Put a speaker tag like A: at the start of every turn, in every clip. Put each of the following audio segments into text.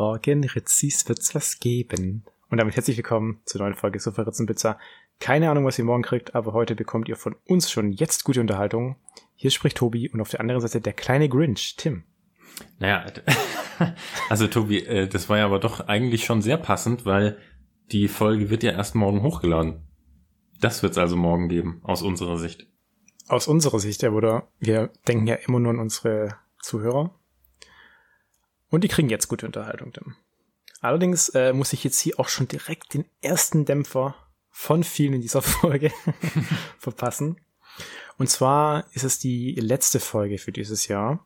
A: Morgen, Ritzis, wird's was geben. Und damit herzlich willkommen zur neuen Folge Sofa Ritzenpizza. Keine Ahnung, was ihr morgen kriegt, aber heute bekommt ihr von uns schon jetzt gute Unterhaltung. Hier spricht Tobi und auf der anderen Seite der kleine Grinch, Tim.
B: Naja, also Tobi, äh, das war ja aber doch eigentlich schon sehr passend, weil die Folge wird ja erst morgen hochgeladen. Das wird's also morgen geben, aus unserer Sicht.
A: Aus unserer Sicht, ja, oder? Wir denken ja immer nur an unsere Zuhörer. Und die kriegen jetzt gute Unterhaltung, Tim. Allerdings äh, muss ich jetzt hier auch schon direkt den ersten Dämpfer von vielen in dieser Folge verpassen. Und zwar ist es die letzte Folge für dieses Jahr.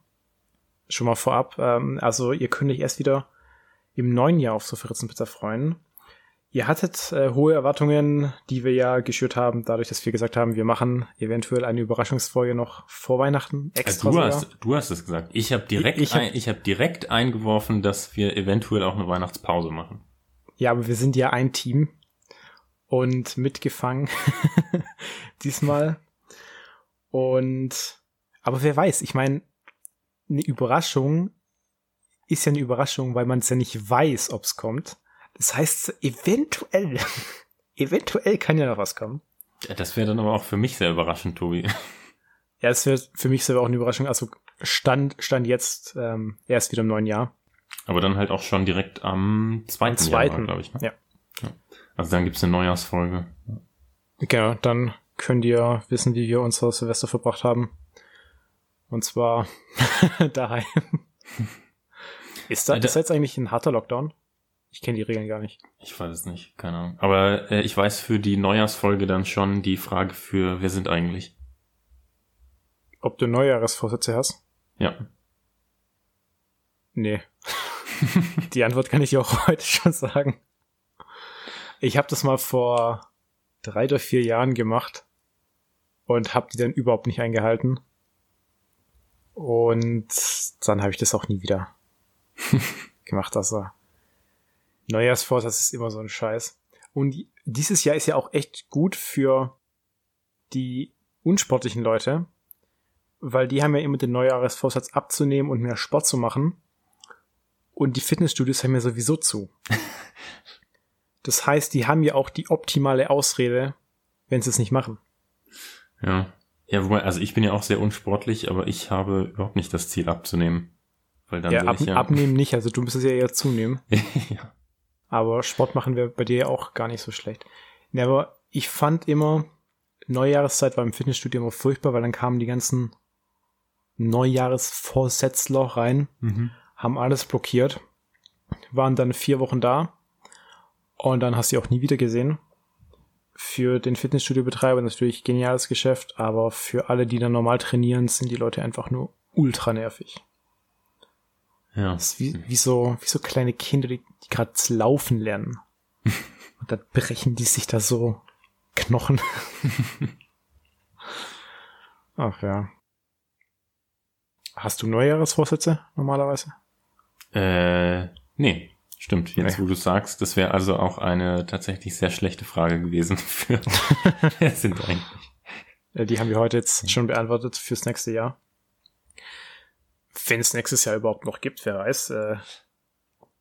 A: Schon mal vorab. Ähm, also ihr könnt euch erst wieder im neuen Jahr auf so Pizza freuen. Ihr hattet äh, hohe Erwartungen, die wir ja geschürt haben, dadurch, dass wir gesagt haben, wir machen eventuell eine Überraschungsfolge noch vor Weihnachten
B: extra. Also du, hast, du hast es gesagt. Ich habe direkt, ich, ich, ein, ich hab direkt eingeworfen, dass wir eventuell auch eine Weihnachtspause machen.
A: Ja, aber wir sind ja ein Team und mitgefangen diesmal. Und aber wer weiß, ich meine, eine Überraschung ist ja eine Überraschung, weil man es ja nicht weiß, ob es kommt. Das heißt, eventuell, eventuell kann ja noch was kommen.
B: Ja, das wäre dann aber auch für mich sehr überraschend, Tobi.
A: Ja, es wäre für mich selber auch eine Überraschung. Also Stand, Stand jetzt ähm, erst wieder im neuen Jahr.
B: Aber dann halt auch schon direkt am zweiten, am
A: zweiten glaube ich. Ne? Ja.
B: ja. Also dann gibt's eine Neujahrsfolge.
A: Genau, dann könnt ihr wissen, wie wir unser Silvester verbracht haben. Und zwar daheim. Ist das, ist jetzt eigentlich ein harter Lockdown? Ich kenne die Regeln gar nicht.
B: Ich weiß es nicht, keine Ahnung. Aber äh, ich weiß für die Neujahrsfolge dann schon die Frage für, wer sind eigentlich?
A: Ob du Neujahresvorsätze hast?
B: Ja.
A: Nee. die Antwort kann ich dir auch heute schon sagen. Ich habe das mal vor drei oder vier Jahren gemacht und habe die dann überhaupt nicht eingehalten. Und dann habe ich das auch nie wieder gemacht. Also Neujahrsvorsatz ist immer so ein Scheiß. Und dieses Jahr ist ja auch echt gut für die unsportlichen Leute, weil die haben ja immer den Neujahresvorsatz abzunehmen und mehr Sport zu machen. Und die Fitnessstudios haben ja sowieso zu. Das heißt, die haben ja auch die optimale Ausrede, wenn sie es nicht machen.
B: Ja. Ja, wobei, also ich bin ja auch sehr unsportlich, aber ich habe überhaupt nicht das Ziel abzunehmen.
A: Weil dann ja, ab, ja abnehmen nicht, also du müsstest ja eher zunehmen. ja. Aber Sport machen wir bei dir ja auch gar nicht so schlecht. Ja, aber ich fand immer, Neujahreszeit war im Fitnessstudio immer furchtbar, weil dann kamen die ganzen Neujahresvorsätzler rein, mhm. haben alles blockiert, waren dann vier Wochen da und dann hast du auch nie wieder gesehen. Für den Fitnessstudio-Betreiber natürlich geniales Geschäft, aber für alle, die dann normal trainieren, sind die Leute einfach nur ultra nervig. Ja. Das ist wie, wie, so, wie so kleine Kinder, die, die gerade laufen lernen. Und dann brechen die sich da so Knochen. Ach ja. Hast du Neujahresvorsätze normalerweise?
B: Äh, nee. Stimmt, jetzt nee. wo du sagst, das wäre also auch eine tatsächlich sehr schlechte Frage gewesen für wer sind eigentlich.
A: Die haben wir heute jetzt schon beantwortet fürs nächste Jahr wenn es nächstes Jahr überhaupt noch gibt, wer weiß. Äh,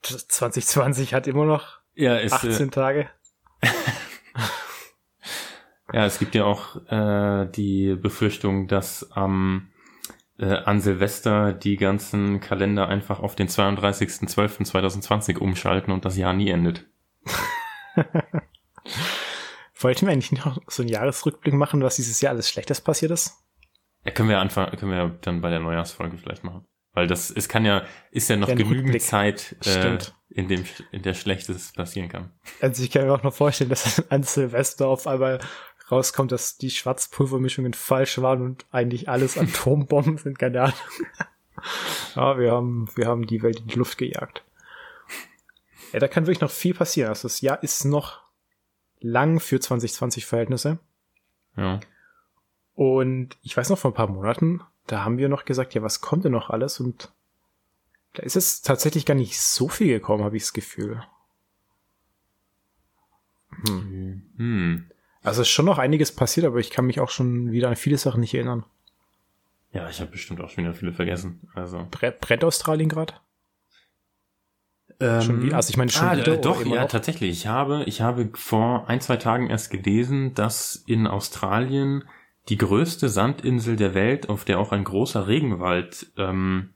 A: 2020 hat immer noch ja, ist, 18 äh, Tage.
B: ja, es gibt ja auch äh, die Befürchtung, dass am äh, an Silvester die ganzen Kalender einfach auf den 32.12.2020 umschalten und das Jahr nie endet.
A: Wollten wir eigentlich noch so einen Jahresrückblick machen, was dieses Jahr alles Schlechtes passiert ist?
B: Ja, können wir anfangen, können wir dann bei der Neujahrsfolge vielleicht machen. Weil das, es kann ja, ist ja noch ja, genügend Rückblick. Zeit, äh, in dem, in der Schlechtes passieren kann.
A: Also ich kann mir auch noch vorstellen, dass an Silvester auf einmal rauskommt, dass die Schwarzpulvermischungen falsch waren und eigentlich alles Atombomben sind, keine Ahnung. ja, wir haben, wir haben die Welt in die Luft gejagt. Ja, da kann wirklich noch viel passieren. Also das Jahr ist noch lang für 2020 Verhältnisse.
B: Ja.
A: Und ich weiß noch vor ein paar Monaten, da haben wir noch gesagt, ja, was kommt denn noch alles? Und da ist es tatsächlich gar nicht so viel gekommen, habe ich das Gefühl. Hm. Hm. Also ist schon noch einiges passiert, aber ich kann mich auch schon wieder an viele Sachen nicht erinnern.
B: Ja, ich habe bestimmt auch schon wieder viele vergessen. Also
A: Brett, Brett Australien gerade? Wie, also ich meine schon
B: ah,
A: wieder,
B: äh, doch, ja,
A: noch?
B: tatsächlich. Ich habe, ich habe vor ein, zwei Tagen erst gelesen, dass in Australien die größte Sandinsel der Welt, auf der auch ein großer Regenwald ähm,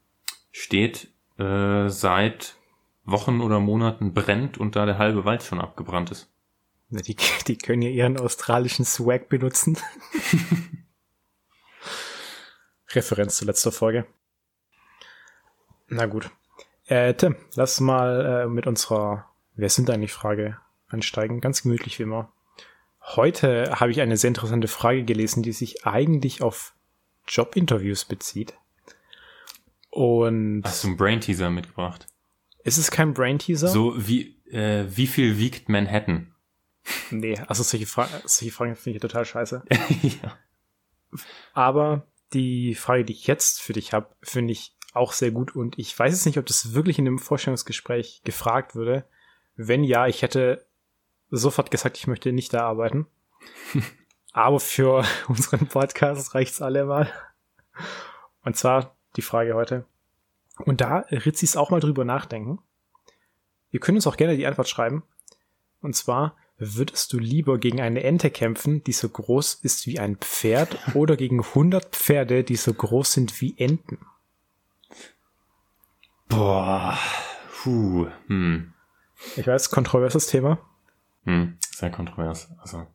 B: steht, äh, seit Wochen oder Monaten brennt und da der halbe Wald schon abgebrannt ist.
A: Na, Die, die können ja ihren australischen Swag benutzen. Referenz zur letzter Folge. Na gut. Äh, Tim, lass mal äh, mit unserer Wer sind eigentlich Frage einsteigen. Ganz gemütlich wie immer. Heute habe ich eine sehr interessante Frage gelesen, die sich eigentlich auf Jobinterviews bezieht. Und
B: Hast du einen Brain Teaser mitgebracht?
A: ist es kein Brain Teaser?
B: So wie äh, wie viel wiegt Manhattan?
A: Nee, also solche, Fra solche Fragen finde ich total scheiße.
B: ja.
A: Aber die Frage, die ich jetzt für dich habe, finde ich auch sehr gut und ich weiß jetzt nicht, ob das wirklich in dem Vorstellungsgespräch gefragt würde. Wenn ja, ich hätte sofort gesagt, ich möchte nicht da arbeiten. Aber für unseren Podcast reicht's allemal. Und zwar die Frage heute. Und da Ritzis auch mal drüber nachdenken. Ihr könnt uns auch gerne die Antwort schreiben. Und zwar, würdest du lieber gegen eine Ente kämpfen, die so groß ist wie ein Pferd, oder gegen 100 Pferde, die so groß sind wie Enten?
B: Boah. Puh. Hm.
A: Ich weiß, kontroverses Thema.
B: Hm. Sehr kontrovers. Also,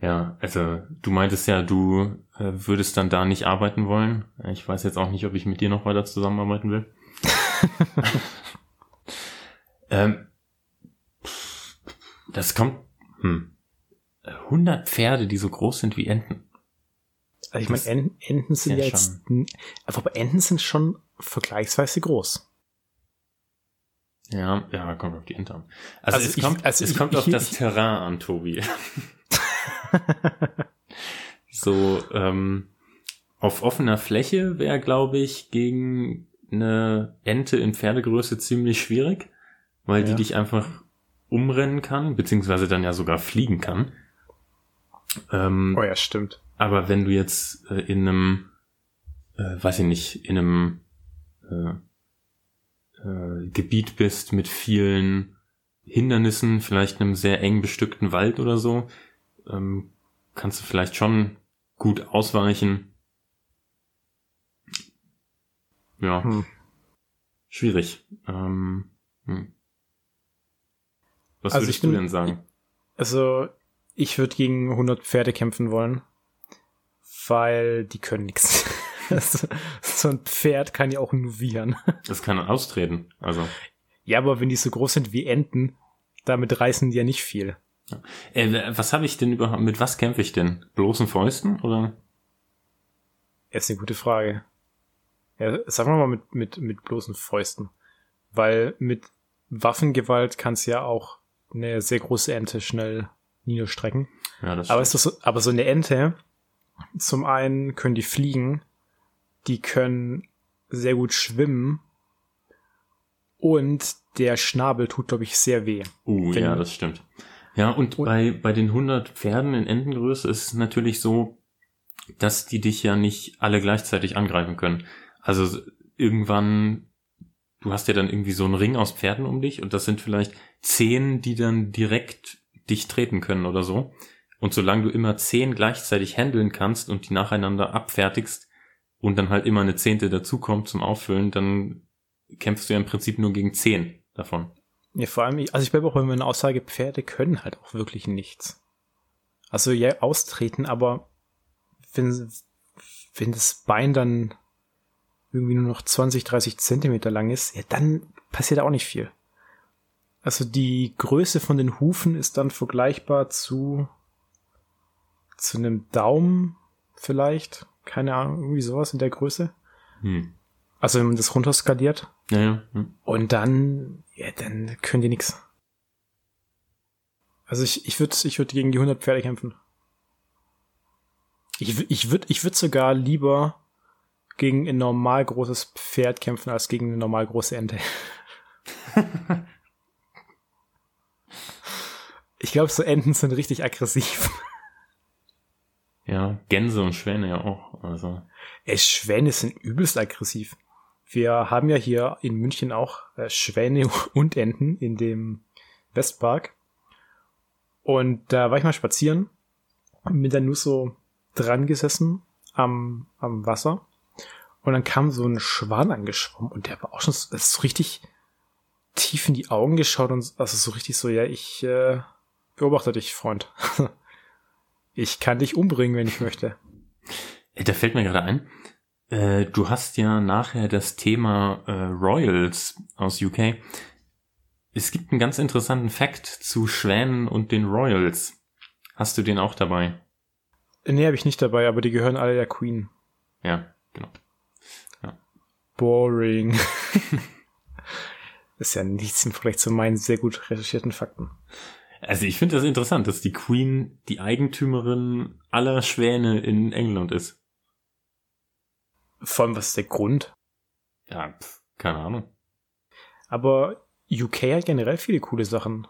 B: ja, also du meintest ja, du äh, würdest dann da nicht arbeiten wollen. Ich weiß jetzt auch nicht, ob ich mit dir noch weiter zusammenarbeiten will. ähm, das kommt. Hm. 100 Pferde, die so groß sind wie Enten.
A: Also ich meine, Enten, Enten sind
B: ja
A: ja jetzt, aber Enten sind schon vergleichsweise groß.
B: Ja, ja, kommt auf die an. Also,
A: Also
B: es
A: ich-
B: kommt,
A: also
B: es
A: ich-
B: kommt auf
A: ich-
B: das
A: ich-
B: Terrain an, Tobi. so, ähm, auf offener Fläche wäre, glaube ich, gegen eine Ente in Pferdegröße ziemlich schwierig, weil die
A: Ja.
B: dich einfach umrennen kann, beziehungsweise dann ja sogar fliegen kann. Ähm,
A: Oh ja, stimmt.
B: aber wenn du jetzt äh, in einem, äh, weiß ich nicht, in einem äh, äh, Gebiet bist mit vielen Hindernissen, vielleicht einem sehr eng bestückten Wald oder so, ähm, kannst du vielleicht schon gut ausweichen. Ja,
A: Hm.
B: schwierig. Ähm, hm. Was
A: Also
B: würdest
A: ich
B: du
A: bin-
B: denn sagen?
A: Also, ich würde gegen 100 Pferde kämpfen wollen, weil die können nichts. so ein Pferd kann ja auch nur wiehern.
B: Das kann austreten. Also,
A: Ja, aber wenn die so groß sind wie Enten, damit reißen die ja nicht viel.
B: äh, was habe ich denn überhaupt? Mit was kämpfe ich denn? Bloßen Fäusten oder?
A: Das ist eine gute Frage. Ja, sagen wir mal mit, mit, mit bloßen Fäusten. Weil mit Waffengewalt kann es ja auch eine sehr große Ente schnell niederstrecken.
B: Ja, das
A: Aber ist das so, aber so eine Ente, zum einen können die fliegen, die können sehr gut schwimmen und der Schnabel tut, glaube ich, sehr weh.
B: Uh,
A: Wenn-
B: ja, das stimmt. Ja, und
A: Und-
B: bei, bei den 100 Pferden in Entengröße ist es natürlich so, dass die dich ja nicht alle gleichzeitig angreifen können. Also irgendwann, du hast ja dann irgendwie so einen Ring aus Pferden um dich und das sind vielleicht zehn, die dann direkt dich treten können oder so. Und solange du immer zehn gleichzeitig handeln kannst und die nacheinander abfertigst und dann halt immer eine Zehnte dazukommt zum Auffüllen, dann kämpfst du ja im Prinzip nur gegen zehn davon.
A: Ja, vor allem, also ich bleibe auch bei meiner Aussage, Pferde können halt auch wirklich nichts. Also ja, austreten, aber wenn, wenn das Bein dann irgendwie nur noch 20, 30 Zentimeter lang ist, ja, dann passiert auch nicht viel. Also die Größe von den Hufen ist dann vergleichbar zu, zu einem Daumen vielleicht. Keine Ahnung, irgendwie sowas in der Größe.
B: Hm.
A: Also wenn man das runterskaliert.
B: Ja, ja. Hm.
A: Und dann, ja, dann können die nix. Also ich, ich würde ich würd gegen die 100 Pferde kämpfen. Ich, ich würde ich würd sogar lieber gegen ein normal großes Pferd kämpfen, als gegen eine normal große Ente. ich glaube, so Enten sind richtig aggressiv.
B: Ja, Gänse und Schwäne ja auch. Also,
A: Ey, Schwäne sind übelst aggressiv. wir haben ja hier in München auch äh, Schwäne und Enten in dem Westpark. Und da war ich mal spazieren und bin dann nur so dran gesessen am, am Wasser. Und dann kam so ein Schwan angeschwommen und der war auch schon so, so richtig tief in die Augen geschaut und also so richtig so, ja, ich äh, beobachte dich, Freund. ich kann dich umbringen, wenn ich möchte.
B: Da fällt mir gerade ein, äh, du hast ja nachher das Thema äh, Royals aus UK. Es gibt einen ganz interessanten Fact zu Schwänen und den Royals. Hast du den auch dabei?
A: Nee, habe ich nicht dabei, aber die gehören alle der Queen.
B: Ja, genau.
A: Ja. Boring. ist ja nichts im Vergleich zu meinen sehr gut recherchierten Fakten.
B: Also ich finde das interessant, dass die Queen die Eigentümerin aller Schwäne in England ist.
A: Vor allem, was ist der Grund?
B: Ja, pf, keine Ahnung.
A: Aber UK hat generell viele coole Sachen.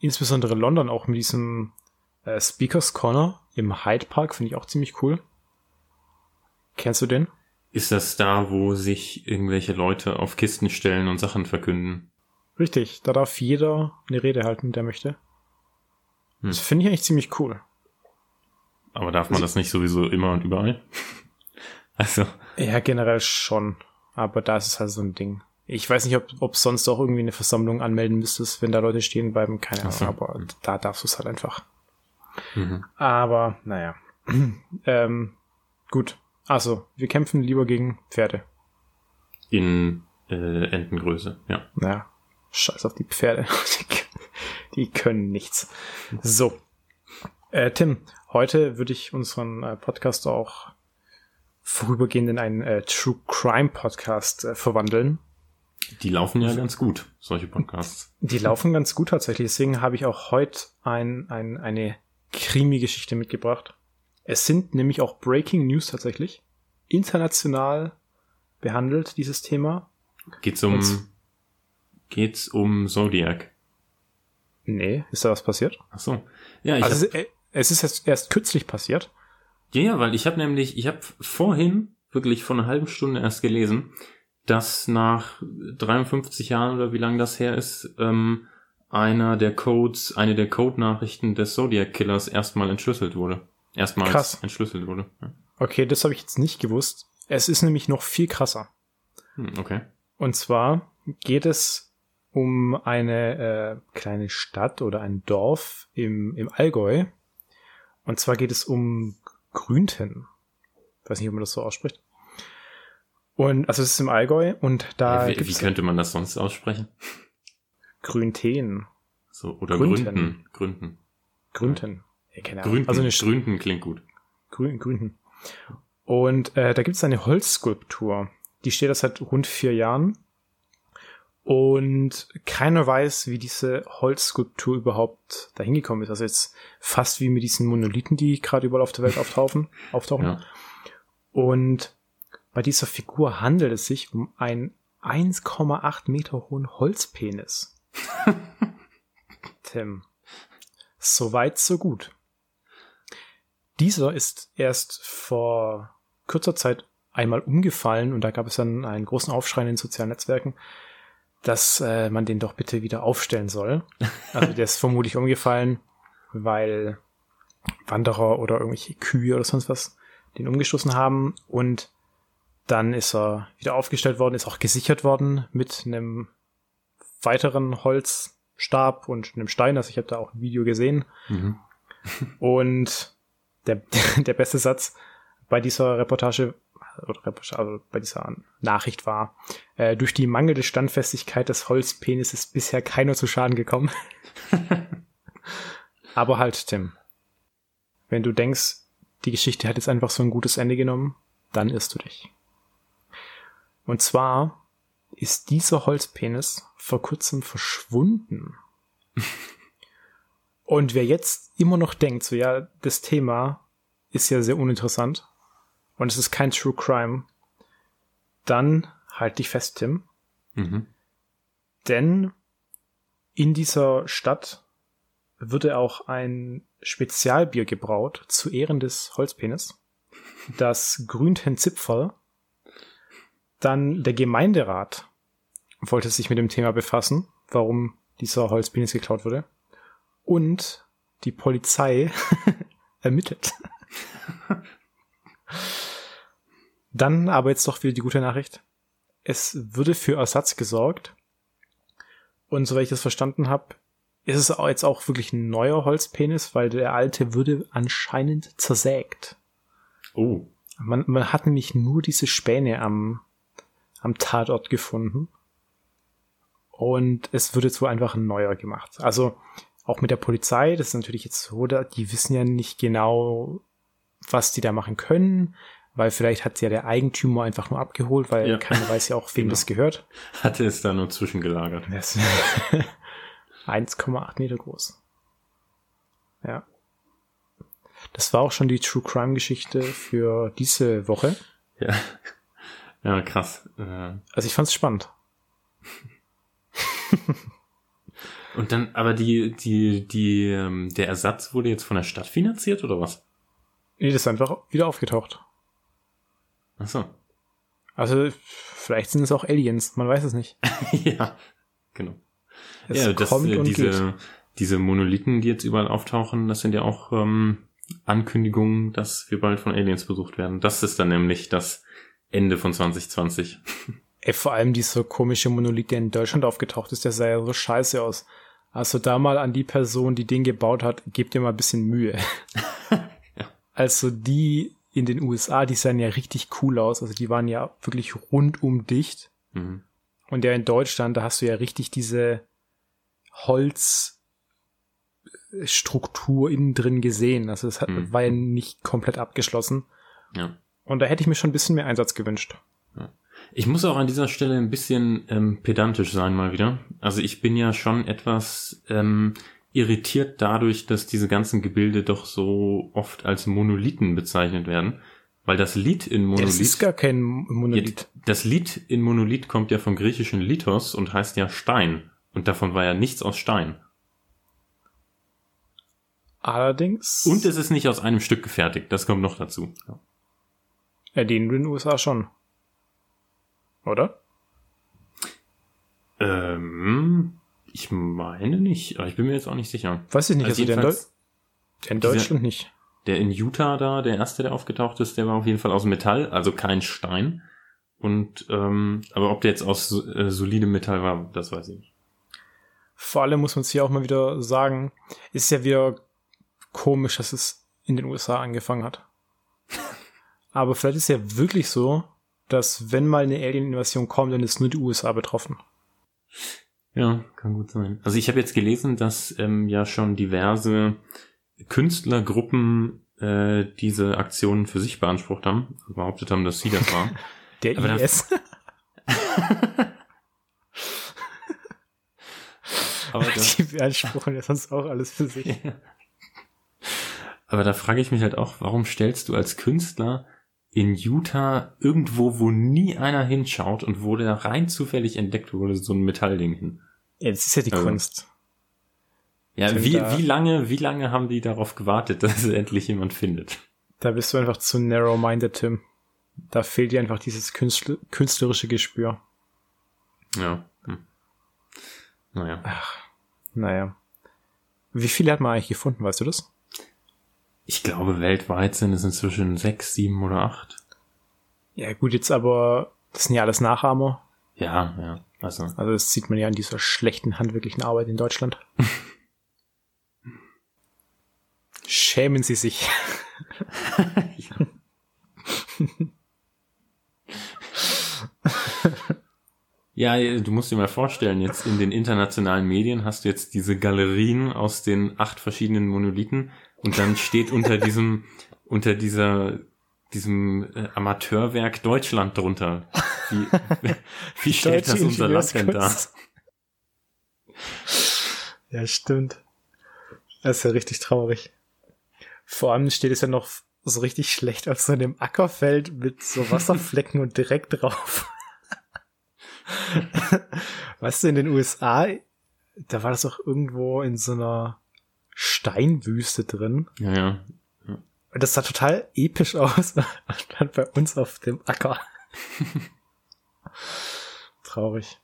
A: Insbesondere London auch mit diesem äh, Speakers Corner im Hyde Park finde ich auch ziemlich cool. Kennst du den?
B: Ist das da, wo sich irgendwelche Leute auf Kisten stellen und Sachen verkünden?
A: Richtig, da darf jeder eine Rede halten, der möchte. Hm. Das finde ich eigentlich ziemlich cool.
B: Aber darf man also, das nicht sowieso immer und überall? also.
A: Ja, generell schon. Aber da ist es halt so ein Ding. Ich weiß nicht, ob, ob sonst auch irgendwie eine Versammlung anmelden müsstest, wenn da Leute stehen bleiben. Keine Ahnung, so. aber da darfst du es halt einfach. Mhm. Aber, naja. ähm, gut. Also, wir kämpfen lieber gegen Pferde.
B: In äh, Entengröße, ja.
A: Naja, scheiß auf die Pferde. die können nichts. So. Äh, Tim, heute würde ich unseren äh, Podcast auch vorübergehend in einen äh, True Crime Podcast äh, verwandeln.
B: Die laufen ja ganz gut, solche Podcasts.
A: Die laufen ganz gut tatsächlich. Deswegen habe ich auch heute ein, ein, eine Krimi-Geschichte mitgebracht. Es sind nämlich auch Breaking News tatsächlich. International behandelt dieses Thema.
B: Geht's um, Und, geht's um Zodiac?
A: Nee, ist da was passiert?
B: Ach so. Ja,
A: ich also hab, es, ist jetzt erst kürzlich passiert.
B: Ja, ja, weil ich habe nämlich, ich habe vorhin wirklich vor einer halben Stunde erst gelesen, dass nach 53 Jahren oder wie lange das her ist, ähm, einer der Codes, eine der Code-Nachrichten des Zodiac Killers erstmal entschlüsselt wurde. Erstmals Krass. entschlüsselt wurde. Ja.
A: Okay, das habe ich jetzt nicht gewusst. Es ist nämlich noch viel krasser.
B: Hm, okay.
A: Und zwar geht es um eine äh, kleine Stadt oder ein Dorf im, im Allgäu. Und zwar geht es um Grünten. Ich weiß nicht, ob man das so ausspricht. Und also es ist im Allgäu und da.
B: Ja, wie, wie könnte man das sonst aussprechen?
A: Grünten.
B: So, oder Gründen. Gründen.
A: Gründen.
B: Ja, keine Ahnung. Gründen. Also eine Gründen klingt gut.
A: Grün, Gründen. Und äh, da gibt es eine Holzskulptur. Die steht da seit rund vier Jahren. Und keiner weiß, wie diese Holzskulptur überhaupt dahin gekommen ist. Also jetzt fast wie mit diesen Monolithen, die gerade überall auf der Welt auftauchen. auftauchen. Ja. Und bei dieser Figur handelt es sich um einen 1,8 Meter hohen Holzpenis. Tim. So weit, so gut. Dieser ist erst vor kurzer Zeit einmal umgefallen und da gab es dann einen großen Aufschrei in den sozialen Netzwerken, dass äh, man den doch bitte wieder aufstellen soll. Also der ist vermutlich umgefallen, weil Wanderer oder irgendwelche Kühe oder sonst was den umgestoßen haben und dann ist er wieder aufgestellt worden, ist auch gesichert worden mit einem weiteren Holzstab und einem Stein. Also ich habe da auch ein Video gesehen. Mhm. Und der, der beste Satz bei dieser Reportage oder also bei dieser Nachricht war, äh, durch die mangelnde Standfestigkeit des Holzpenis ist bisher keiner zu Schaden gekommen. Aber halt, Tim, wenn du denkst, die Geschichte hat jetzt einfach so ein gutes Ende genommen, dann irrst du dich. Und zwar ist dieser Holzpenis vor kurzem verschwunden. Und wer jetzt immer noch denkt, so ja, das Thema ist ja sehr uninteressant und es ist kein True Crime, dann halt dich fest, Tim. Mhm. Denn in dieser Stadt würde auch ein Spezialbier gebraut zu Ehren des Holzpenis, das Grünten Zipferl. Dann der Gemeinderat wollte sich mit dem Thema befassen, warum dieser Holzpenis geklaut wurde. Und die Polizei ermittelt. Dann aber jetzt doch wieder die gute Nachricht. Es würde für Ersatz gesorgt. Und soweit ich das verstanden habe, ist es jetzt auch wirklich ein neuer Holzpenis, weil der alte würde anscheinend zersägt.
B: Oh.
A: Man, man hat nämlich nur diese Späne am, am Tatort gefunden. Und es wird jetzt wohl einfach ein neuer gemacht. Also auch mit der Polizei, das ist natürlich jetzt so, die wissen ja nicht genau, was die da machen können, weil vielleicht hat ja der Eigentümer einfach nur abgeholt, weil ja. keiner weiß ja auch, wem genau. das gehört.
B: Hatte es da nur zwischengelagert.
A: 1,8 Meter groß. Ja. Das war auch schon die True Crime Geschichte für diese Woche.
B: Ja. Ja, krass.
A: Äh. Also ich fand's spannend.
B: Und dann, aber die, die, die, ähm, der Ersatz wurde jetzt von der Stadt finanziert oder was?
A: Nee, das ist einfach wieder aufgetaucht.
B: Ach so.
A: Also, vielleicht sind es auch Aliens, man weiß es nicht.
B: ja, genau. Es ja, das, äh, diese, diese Monolithen, die jetzt überall auftauchen, das sind ja auch ähm, Ankündigungen, dass wir bald von Aliens besucht werden. Das ist dann nämlich das Ende von 2020.
A: Ey, vor allem dieser komische Monolith, der in Deutschland aufgetaucht ist, der sah ja so scheiße aus. Also da mal an die Person, die den gebaut hat, gebt ihr mal ein bisschen Mühe. ja. Also die in den USA, die sahen ja richtig cool aus. Also die waren ja wirklich rundum dicht. Mhm. Und ja in Deutschland, da hast du ja richtig diese Holzstruktur innen drin gesehen. Also es hat, mhm. war ja nicht komplett abgeschlossen.
B: Ja.
A: Und da hätte ich mir schon ein bisschen mehr Einsatz gewünscht.
B: Ja. Ich muss auch an dieser Stelle ein bisschen ähm, pedantisch sein mal wieder. Also ich bin ja schon etwas ähm, irritiert dadurch, dass diese ganzen Gebilde doch so oft als Monolithen bezeichnet werden. Weil das Lied in Monolith. Das
A: ist gar kein Monolith.
B: Das Lied in Monolith kommt ja vom griechischen Lithos und heißt ja Stein. Und davon war ja nichts aus Stein.
A: Allerdings.
B: Und es ist nicht aus einem Stück gefertigt. Das kommt noch dazu.
A: Ja, die in den USA schon. Oder?
B: Ähm, ich meine nicht, aber ich bin mir jetzt auch nicht sicher.
A: Weiß ich nicht, also, also der in, der in Deutschland nicht.
B: Der in Utah da, der erste, der aufgetaucht ist, der war auf jeden Fall aus Metall, also kein Stein. Und ähm, aber ob der jetzt aus äh, solidem Metall war, das weiß ich nicht.
A: Vor allem muss man es hier auch mal wieder sagen, ist ja wieder komisch, dass es in den USA angefangen hat. aber vielleicht ist ja wirklich so, dass wenn mal eine Alien-Invasion kommt, dann ist nur die USA betroffen.
B: Ja, kann gut sein. Also ich habe jetzt gelesen, dass ähm, ja schon diverse Künstlergruppen äh, diese Aktionen für sich beansprucht haben, also behauptet haben, dass sie das war.
A: Der Aber IS. Aber da, die beanspruchen ja sonst auch alles für sich.
B: Aber da frage ich mich halt auch, warum stellst du als Künstler in Utah irgendwo, wo nie einer hinschaut und wo der rein zufällig entdeckt wurde, so ein Metallding hin.
A: Ja, das ist ja die also, Kunst.
B: Ja, wie, wie lange, wie lange haben die darauf gewartet, dass endlich jemand findet?
A: Da bist du einfach zu narrow-minded, Tim. Da fehlt dir einfach dieses Künstler künstlerische Gespür.
B: Ja. Hm.
A: Naja. Ach, naja. Wie viele hat man eigentlich gefunden, weißt du das?
B: Ich glaube, weltweit sind es inzwischen sechs, sieben oder acht.
A: Ja, gut, jetzt aber, das sind ja alles Nachahmer.
B: Ja, ja. Also.
A: also das sieht man ja an dieser schlechten handwerklichen Arbeit in Deutschland. Schämen Sie sich.
B: ja, du musst dir mal vorstellen, jetzt in den internationalen Medien hast du jetzt diese Galerien aus den acht verschiedenen Monolithen und dann steht unter diesem, unter dieser, diesem äh, Amateurwerk Deutschland drunter. Wie, wie stellt das unser Land denn dar?
A: Ja, stimmt. Das ist ja richtig traurig. Vor allem steht es ja noch so richtig schlecht auf so einem Ackerfeld mit so Wasserflecken und direkt drauf. weißt du, in den USA, da war das auch irgendwo in so einer Steinwüste drin.
B: Ja, ja.
A: Und das sah total episch aus. Stand bei uns auf dem Acker. Traurig.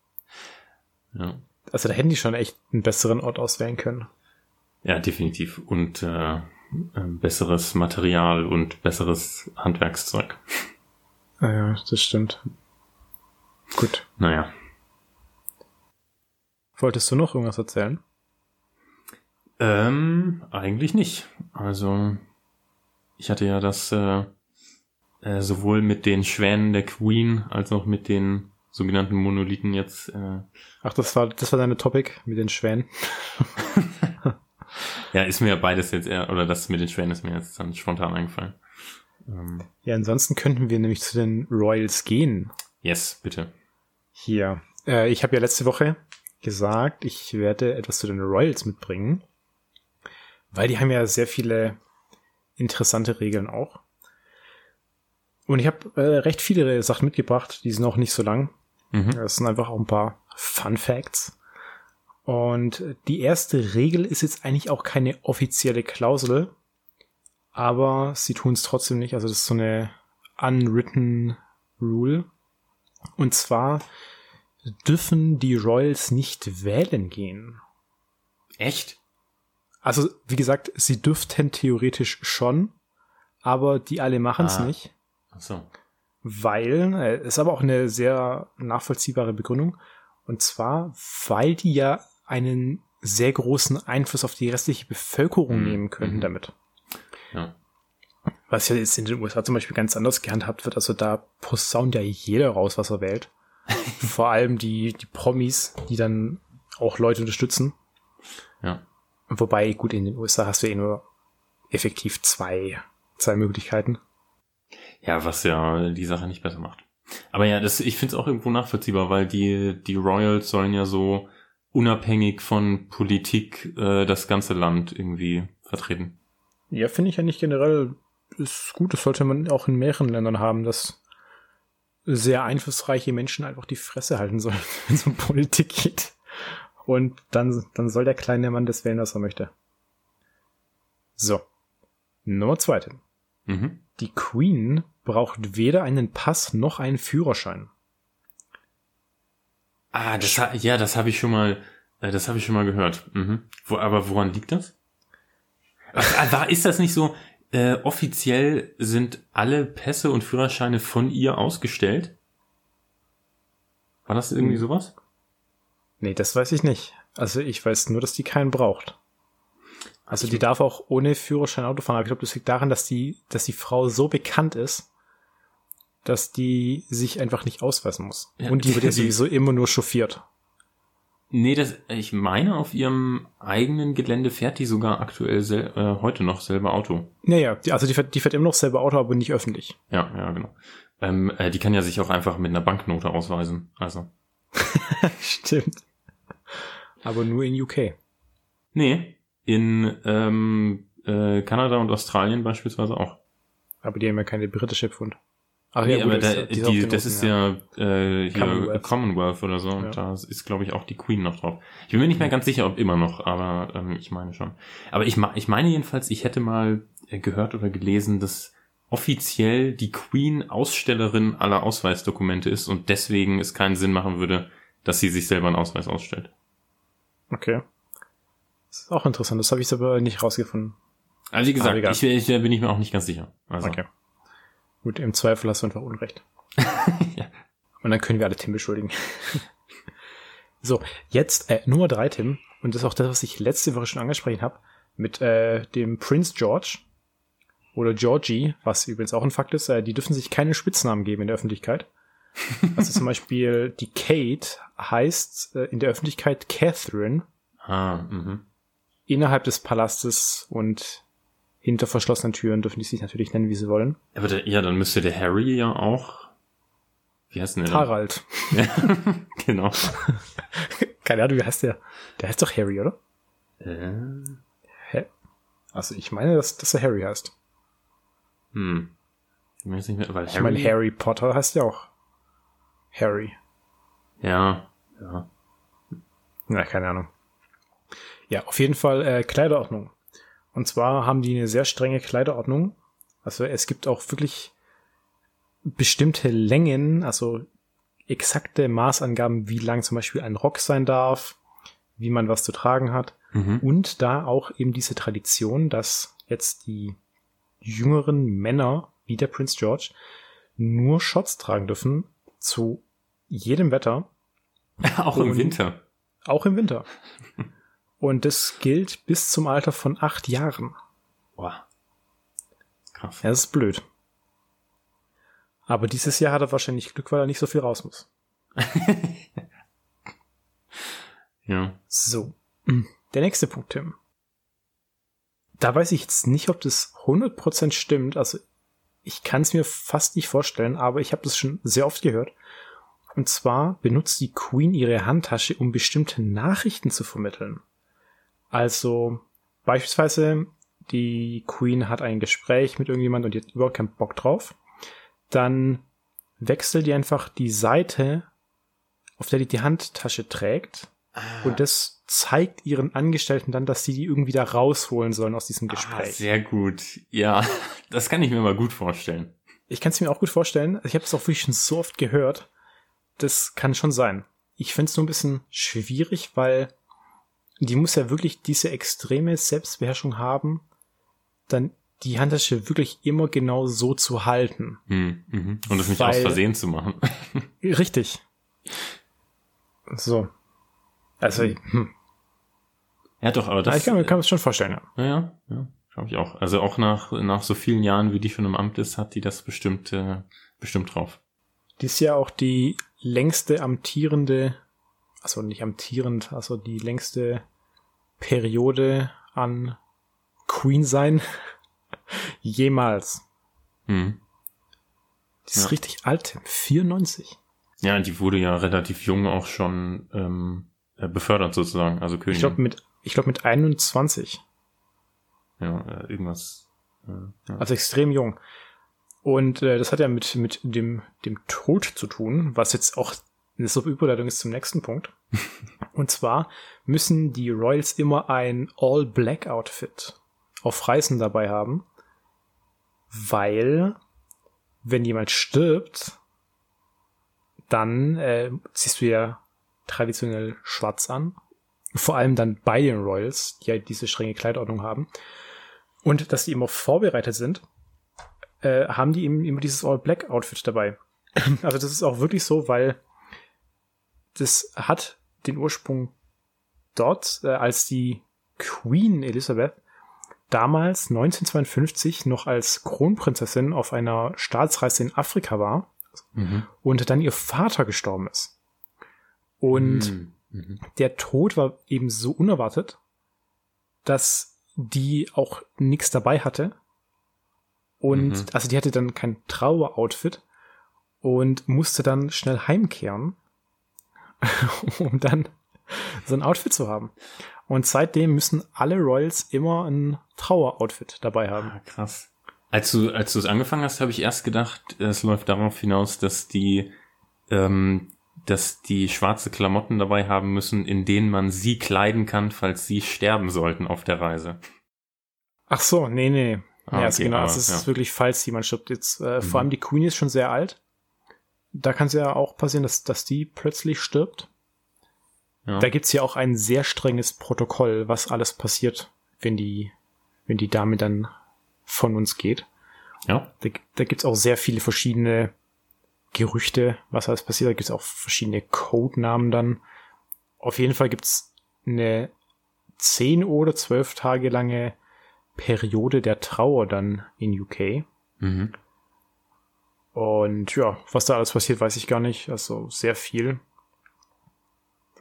B: Ja.
A: Also da hätten die schon echt einen besseren Ort auswählen können.
B: Ja, definitiv. Und äh, besseres Material und besseres Handwerkszeug.
A: Ah ja, das stimmt. Gut.
B: Naja.
A: Wolltest du noch irgendwas erzählen?
B: Ähm, eigentlich nicht. Also, ich hatte ja das äh, äh, sowohl mit den Schwänen der Queen als auch mit den sogenannten Monolithen jetzt. Äh,
A: Ach, das war das war deine Topic mit den Schwänen.
B: ja, ist mir beides jetzt eher, oder das mit den Schwänen ist mir jetzt dann spontan eingefallen. Ähm,
A: Ja, ansonsten könnten wir nämlich zu den Royals gehen.
B: yes, bitte.
A: Hier. Äh, ich habe ja letzte Woche gesagt, ich werde etwas zu den Royals mitbringen, weil die haben ja sehr viele interessante Regeln auch. Und ich habe äh, recht viele Sachen mitgebracht, die sind auch nicht so lang.
B: Mhm.
A: Das sind einfach auch ein paar Fun Facts. Und die erste Regel ist jetzt eigentlich auch keine offizielle Klausel, aber sie tun es trotzdem nicht. Also das ist so eine unwritten Rule. Und zwar dürfen die Royals nicht wählen gehen.
B: Echt?
A: Also, wie gesagt, sie dürften theoretisch schon, aber die alle machen es
B: Ah.
A: nicht,
B: Ach so.
A: weil, äh, ist aber auch eine sehr nachvollziehbare Begründung, und zwar, weil die ja einen sehr großen Einfluss auf die restliche Bevölkerung
B: Mhm.
A: nehmen könnten damit.
B: Ja.
A: Was ja jetzt in den USA zum Beispiel ganz anders gehandhabt wird. Also da posaunt ja jeder raus, was er wählt. Vor allem die, die Promis, die dann auch Leute unterstützen.
B: Ja.
A: Wobei, gut, in den USA hast du eh nur effektiv zwei, zwei Möglichkeiten.
B: Ja, was ja die Sache nicht besser macht. Aber ja, das, ich finde es auch irgendwo nachvollziehbar, weil die, die Royals sollen ja so unabhängig von Politik äh, das ganze Land irgendwie vertreten.
A: Ja, finde ich ja nicht generell ist gut. Das sollte man auch in mehreren Ländern haben, dass sehr einflussreiche Menschen einfach die Fresse halten sollen, wenn es um Politik geht. Und dann, dann soll der kleine Mann das wählen, was er möchte. So. Nummer zwei. Tim.
B: Mhm.
A: Die Queen braucht weder einen Pass noch einen Führerschein.
B: Ah, das ja, das habe ich schon mal, äh, das habe ich schon mal gehört. Mhm. Wo, aber woran liegt das? Ach, war, ist das nicht so? Äh, offiziell sind alle Pässe und Führerscheine von ihr ausgestellt. War das irgendwie
A: Hm.
B: sowas?
A: Nee, das weiß ich nicht. Also ich weiß nur, dass die keinen braucht. Also die darf auch ohne Führerschein Auto fahren. Aber ich glaube, das liegt daran, dass die, dass die Frau so bekannt ist, dass die sich einfach nicht ausweisen muss.
B: Ja,
A: Und die wird ja sowieso immer nur chauffiert.
B: Nee, das, ich meine, auf ihrem eigenen Gelände fährt die sogar aktuell sel äh, heute noch selber Auto.
A: Naja, die, also die fährt, die fährt immer noch selber Auto, aber nicht öffentlich.
B: Ja, ja, genau. Ähm, äh, die kann ja sich auch einfach mit einer Banknote ausweisen. Also.
A: Stimmt. Aber nur in UK.
B: Nee, in ähm, äh, Kanada und Australien beispielsweise auch.
A: Aber die haben ja keine britische Pfund. Ach
B: nee,
A: gut,
B: aber
A: das-
B: da,
A: die
B: die, das ist ja, äh, hier Commonwealth.
A: Commonwealth.
B: oder so.
A: Ja.
B: Und da ist, glaube ich, auch die Queen noch drauf. Ich bin mir nicht mehr ganz sicher, ob immer noch, aber ähm, ich meine schon. Aber ich, ich meine jedenfalls, ich hätte mal äh, gehört oder gelesen, dass offiziell die Queen Ausstellerin aller Ausweisdokumente ist und deswegen es keinen Sinn machen würde, dass sie sich selber einen Ausweis ausstellt.
A: Okay. Das ist auch interessant. Das habe ich aber nicht rausgefunden.
B: Also wie gesagt, ich, ich bin ich mir auch nicht ganz sicher. Also,
A: Okay. Gut, im Zweifel hast du einfach Unrecht.
B: Ja.
A: Und dann können wir alle Tim beschuldigen. so, jetzt äh, Nummer drei, Tim. Und das ist auch das, was ich letzte Woche schon angesprochen habe. Mit äh, dem Prince George oder Georgie, was übrigens auch ein Fakt ist. Äh, die dürfen sich keine Spitznamen geben in der Öffentlichkeit. Also zum Beispiel die Kate heißt äh, in der Öffentlichkeit Catherine
B: Ah, mhm.
A: innerhalb des Palastes und hinter verschlossenen Türen dürfen die sich natürlich nennen, wie sie wollen.
B: Aber der, ja, dann müsste der Harry ja auch. Wie heißt denn der?
A: Harald.
B: Ja, genau.
A: Keine Ahnung, wie heißt der? Der heißt doch Harry, oder?
B: Äh,
A: Hä? Also ich meine, dass, dass er Harry heißt.
B: Hm. Ich weiß nicht mehr, weil
A: Ich meine, Harry Potter heißt ja auch Harry.
B: Ja, ja.
A: Na, keine Ahnung. Ja, auf jeden Fall äh, Kleiderordnung. Und zwar haben die eine sehr strenge Kleiderordnung. Also es gibt auch wirklich bestimmte Längen, also exakte Maßangaben, wie lang zum Beispiel ein Rock sein darf, wie man was zu tragen hat.
B: Mhm.
A: Und da auch eben diese Tradition, dass jetzt die jüngeren Männer, wie der Prince George, nur Shots tragen dürfen zu jedem Wetter,
B: Auch im Winter.
A: auch im Winter. Und das gilt bis zum Alter von acht Jahren.
B: Boah. Krass.
A: Ja, das ist blöd. Aber dieses Jahr hat er wahrscheinlich Glück, weil er nicht so viel raus muss.
B: Ja.
A: So. Der nächste Punkt, Tim. Da weiß ich jetzt nicht, ob das 100% stimmt. Also ich kann es mir fast nicht vorstellen, aber ich habe das schon sehr oft gehört. Und zwar benutzt die Queen ihre Handtasche, um bestimmte Nachrichten zu vermitteln. Also beispielsweise die Queen hat ein Gespräch mit irgendjemand und die hat überhaupt keinen Bock drauf. Dann wechselt die einfach die Seite, auf der die die Handtasche trägt und das zeigt ihren Angestellten dann, dass sie die irgendwie da rausholen sollen aus diesem
B: Ah,
A: Gespräch.
B: sehr gut. Ja, das kann ich mir mal gut vorstellen.
A: ich kann es mir auch gut vorstellen. Ich habe es auch wirklich schon so oft gehört. Das kann schon sein. Ich finde es nur ein bisschen schwierig, weil die muss ja wirklich diese extreme Selbstbeherrschung haben, dann die Handtasche wirklich immer genau so zu halten.
B: Hm, mhm. Und das nicht aus
A: Weil-
B: Versehen zu machen.
A: Richtig. So. Also, hm.
B: ja, doch, aber
A: Ja,
B: das.
A: ich kann, kann mir das schon vorstellen, ja.
B: Ja, ja, ja glaube ich auch. Also auch nach, nach so vielen Jahren, wie die schon im Amt ist, hat die das bestimmt, äh, bestimmt drauf.
A: Die ist ja auch die längste amtierende, also nicht amtierend, also die längste Periode an Queen sein jemals.
B: Hm.
A: Die ist
B: Ja.
A: richtig alt, 94.
B: Ja, die wurde ja relativ jung auch schon ähm, äh, befördert sozusagen, also
A: Ich
B: Königin.
A: glaube mit, ich glaube mit 21.
B: ja, äh, irgendwas. Äh, ja.
A: Also extrem jung. Und äh, das hat ja mit, mit dem, dem Tod zu tun, was jetzt auch eine super Überleitung ist zum nächsten Punkt. Und zwar müssen die Royals immer ein All-Black-Outfit auf Reisen dabei haben, weil wenn jemand stirbt, dann äh, ziehst du ja traditionell schwarz an. Vor allem dann bei den Royals, die ja diese strenge Kleidordnung haben. Und dass die immer vorbereitet sind, äh, haben die eben immer dieses All-Black-Outfit dabei. Also das ist auch wirklich so, weil das hat den Ursprung dort, äh, als die Queen Elizabeth damals 1952 noch als Kronprinzessin auf einer Staatsreise in Afrika war
B: Mhm.
A: und dann ihr Vater gestorben ist. Und
B: Mhm. Mhm.
A: der Tod war eben so unerwartet, dass die auch nichts dabei hatte. Und
B: Mhm.
A: also die hatte dann kein Traueroutfit und musste dann schnell heimkehren, um dann so ein Outfit zu haben. Und seitdem müssen alle Royals immer ein Traueroutfit dabei haben.
B: Ah, krass. Als du, als du es angefangen hast, habe ich erst gedacht, es läuft darauf hinaus, dass die, ähm, dass die schwarze Klamotten dabei haben müssen, in denen man sie kleiden kann, falls sie sterben sollten auf der Reise.
A: Ach so, nee, nee.
B: Ah,
A: ja,
B: okay,
A: genau.
B: aber,
A: es ist
B: ja.
A: wirklich, falls jemand stirbt. Jetzt, äh,
B: Mhm.
A: Vor allem die Queen ist schon sehr alt. Da kann es ja auch passieren, dass, dass die plötzlich stirbt.
B: Ja.
A: Da gibt's ja auch ein sehr strenges Protokoll, was alles passiert, wenn die, wenn die Dame dann von uns geht.
B: ja.
A: Da, da gibt's auch sehr viele verschiedene Gerüchte, was alles passiert. Da gibt's auch verschiedene Codenamen dann. Auf jeden Fall gibt's eine zehn oder zwölf Tage lange Periode der Trauer dann in UK.
B: Mhm.
A: Und ja, was da alles passiert, weiß ich gar nicht. Also sehr viel.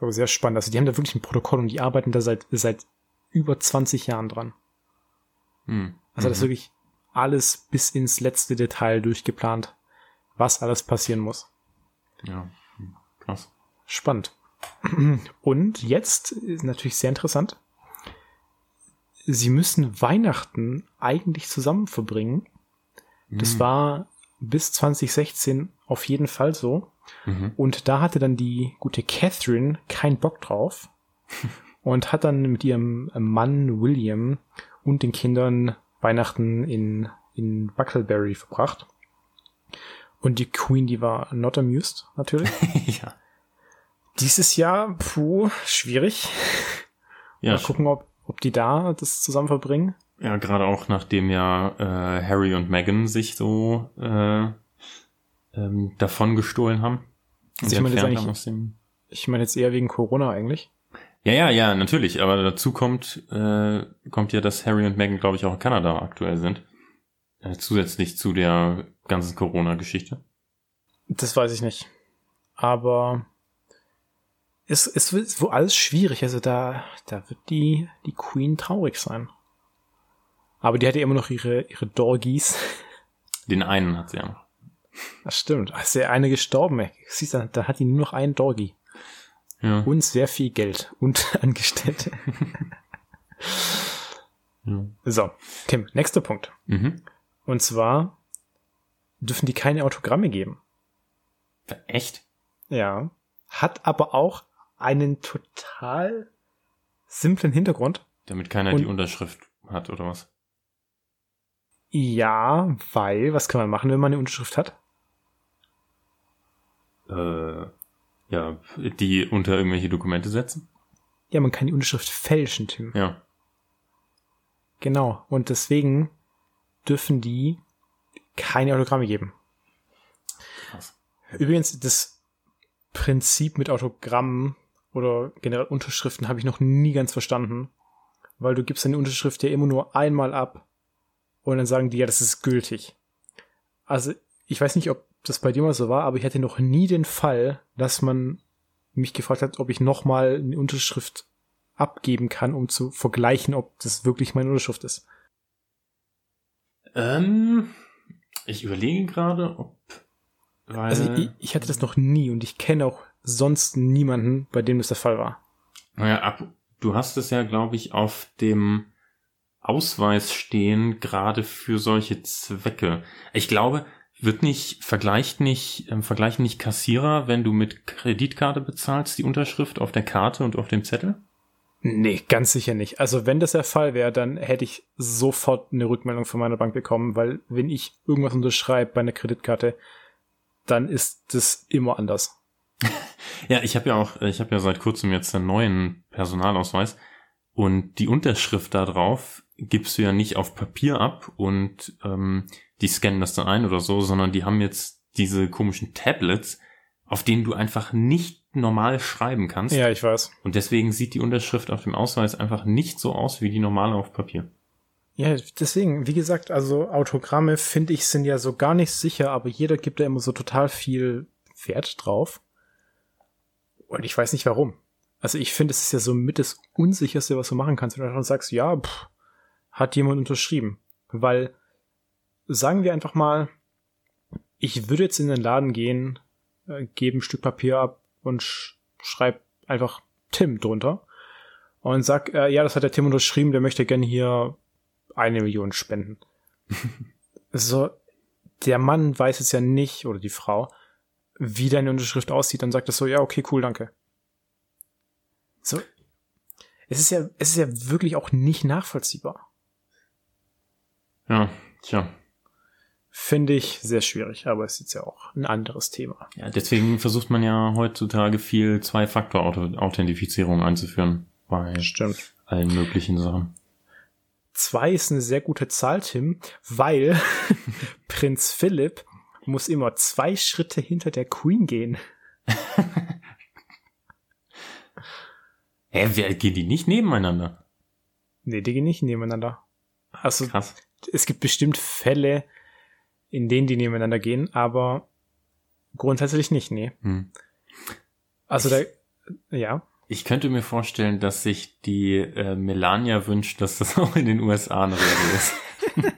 A: Aber sehr spannend. Also die haben da wirklich ein Protokoll und die arbeiten da seit, seit über 20 Jahren dran.
B: Mhm.
A: Also das ist
B: Mhm.
A: wirklich alles bis ins letzte Detail durchgeplant, was alles passieren muss.
B: Ja. Krass.
A: Spannend. Und jetzt ist natürlich sehr interessant. Sie müssen Weihnachten eigentlich zusammen verbringen. Das
B: Mhm.
A: war bis 2016 auf jeden Fall so.
B: Mhm.
A: Und da hatte dann die gute Catherine keinen Bock drauf und hat dann mit ihrem Mann William und den Kindern Weihnachten in, in Buckleberry verbracht. Und die Queen, die war not amused, natürlich.
B: ja.
A: Dieses Jahr, puh, schwierig.
B: Ja,
A: Mal gucken, ob, ob die da das zusammen verbringen.
B: Ja, gerade auch nachdem ja äh, Harry und Meghan sich so äh, ähm, davon gestohlen haben.
A: Also ich meine jetzt eigentlich-
B: dem
A: Ich meine jetzt eher wegen Corona eigentlich.
B: ja, ja, ja, natürlich. Aber dazu kommt, äh, kommt ja, dass Harry und Meghan, glaube ich, auch in Kanada aktuell sind. Äh, zusätzlich zu der ganzen Corona-Geschichte.
A: Das weiß ich nicht. Aber es, es wird wohl alles schwierig. Also da, da wird die, die Queen traurig sein. Aber die hat ja immer noch ihre, ihre Dorgies.
B: Den einen hat sie ja noch.
A: Das stimmt. Da ist ja eine gestorben. ey. Siehst du, da hat die nur noch einen Dorgi.
B: Ja.
A: Und sehr viel Geld. Und Angestellte.
B: ja.
A: So, Tim, nächster Punkt.
B: Mhm.
A: Und zwar dürfen die keine Autogramme geben.
B: Echt?
A: Ja. Hat aber auch einen total simplen Hintergrund.
B: Damit keiner
A: Und-
B: die Unterschrift hat, oder was?
A: Ja, weil, was kann man machen, wenn man eine Unterschrift hat?
B: Äh, ja, die unter irgendwelche Dokumente setzen?
A: Ja, man kann die Unterschrift fälschen, Tim.
B: Ja.
A: Genau. Und deswegen dürfen die keine Autogramme geben.
B: Krass.
A: Übrigens, das Prinzip mit Autogrammen oder generell Unterschriften habe ich noch nie ganz verstanden. Weil du gibst deine Unterschrift ja immer nur einmal ab und dann sagen die, ja, das ist gültig. Also, ich weiß nicht, ob das bei dir mal so war, aber ich hatte noch nie den Fall, dass man mich gefragt hat, ob ich nochmal eine Unterschrift abgeben kann, um zu vergleichen, ob das wirklich meine Unterschrift ist.
B: Ähm, ich überlege gerade, ob. Weil,
A: Also ich, ich hatte das noch nie und ich kenne auch sonst niemanden, bei dem das der Fall war.
B: naja, ab, du hast es ja, glaube ich, auf dem Ausweis stehen, gerade für solche Zwecke. Ich glaube, wird nicht, vergleicht nicht, ähm, vergleichen nicht Kassierer, wenn du mit Kreditkarte bezahlst, die Unterschrift auf der Karte und auf dem Zettel?
A: Nee, ganz sicher nicht. Also wenn das der Fall wäre, dann hätte ich sofort eine Rückmeldung von meiner Bank bekommen, weil wenn ich irgendwas unterschreibe bei einer Kreditkarte, dann ist das immer anders.
B: Ja, ich habe ja auch, ich habe ja seit kurzem jetzt einen neuen Personalausweis und die Unterschrift da drauf gibst du ja nicht auf Papier ab und ähm, die scannen das dann ein oder so, sondern die haben jetzt diese komischen Tablets, auf denen du einfach nicht normal schreiben kannst.
A: Ja, ich weiß.
B: Und deswegen sieht die Unterschrift auf dem Ausweis einfach nicht so aus wie die normale auf Papier.
A: Ja, deswegen, wie gesagt, also Autogramme finde ich sind ja so gar nicht sicher, aber jeder gibt da immer so total viel Wert drauf. Und ich weiß nicht warum. Also ich finde, es ist ja so mit das Unsicherste, was du machen kannst, wenn du einfach sagst, ja, pff, hat jemand unterschrieben. Weil, sagen wir einfach mal, ich würde jetzt in den Laden gehen, äh, gebe ein Stück Papier ab und sch schreib einfach Tim drunter und sag, äh, ja, das hat der Tim unterschrieben, der möchte gerne hier eine Million spenden. so, der Mann weiß es ja nicht, oder die Frau, wie deine Unterschrift aussieht, dann sagt das so, ja, okay, cool, danke. So, es ist ja, es ist ja wirklich auch nicht nachvollziehbar.
B: Ja, tja.
A: Finde ich sehr schwierig, aber es ist ja auch ein anderes Thema.
B: Ja, deswegen versucht man ja heutzutage viel Zwei-Faktor-Authentifizierung einzuführen bei
A: Stimmt.
B: allen möglichen Sachen.
A: Zwei ist eine sehr gute Zahl, Tim, weil Prinz Philipp muss immer zwei Schritte hinter der Queen gehen.
B: Hä, wer, gehen die nicht nebeneinander?
A: Nee, die gehen nicht nebeneinander. Also,
B: Krass.
A: es gibt bestimmt Fälle, in denen die nebeneinander gehen, aber grundsätzlich nicht, nee.
B: Hm.
A: Also da, ja.
B: Ich könnte mir vorstellen, dass sich die äh, Melania wünscht, dass das auch in den USA eine Regel ist.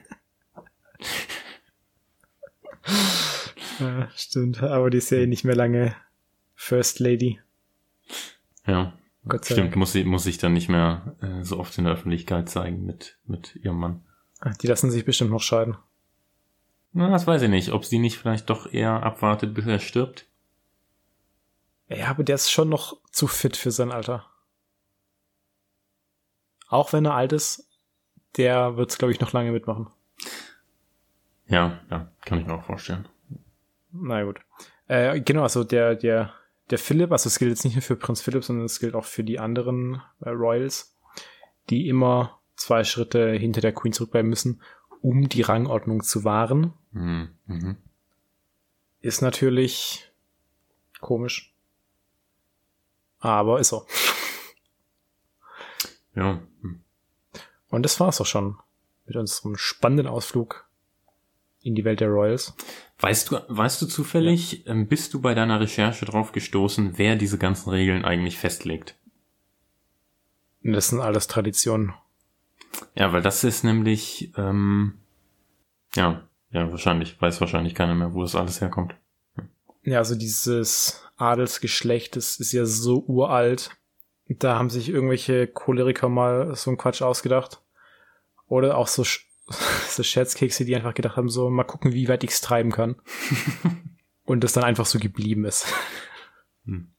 A: ja. Stimmt, aber die ist ja eh nicht mehr lange First Lady.
B: Ja,
A: Gott sei
B: stimmt,
A: Dank.
B: muss sie, muss sich dann nicht mehr äh, so oft in der Öffentlichkeit zeigen mit, mit ihrem Mann.
A: Die lassen sich bestimmt noch scheiden.
B: Na, das weiß ich nicht, ob sie nicht vielleicht doch eher abwartet, bis er stirbt.
A: Ja, aber der ist schon noch zu fit für sein Alter. Auch wenn er alt ist, der wird's, glaube ich, noch lange mitmachen.
B: Ja, ja, kann ich mir auch vorstellen.
A: Na gut. Äh, genau, also der, der, der Philipp, also es gilt jetzt nicht nur für Prinz Philipp, sondern es gilt auch für die anderen äh, Royals, die immer zwei Schritte hinter der Queen zurückbleiben müssen, um die Rangordnung zu wahren.
B: Mhm. Mhm.
A: Ist natürlich komisch. Aber ist so.
B: Ja. Hm.
A: Und das war's auch schon mit unserem spannenden Ausflug in die Welt der Royals.
B: Weißt du, weißt du zufällig, ja. bist du bei deiner Recherche drauf gestoßen, wer diese ganzen Regeln eigentlich festlegt?
A: Das sind alles Traditionen.
B: Ja, weil das ist nämlich, ähm, ja, ja, wahrscheinlich, weiß wahrscheinlich keiner mehr, wo das alles herkommt.
A: Ja, also dieses Adelsgeschlecht, das ist ja so uralt. Da haben sich irgendwelche Choleriker mal so einen Quatsch ausgedacht. Oder auch so, so Scherzkekse, die einfach gedacht haben, so mal gucken, wie weit ich's treiben kann. Und das dann einfach so geblieben ist. Hm.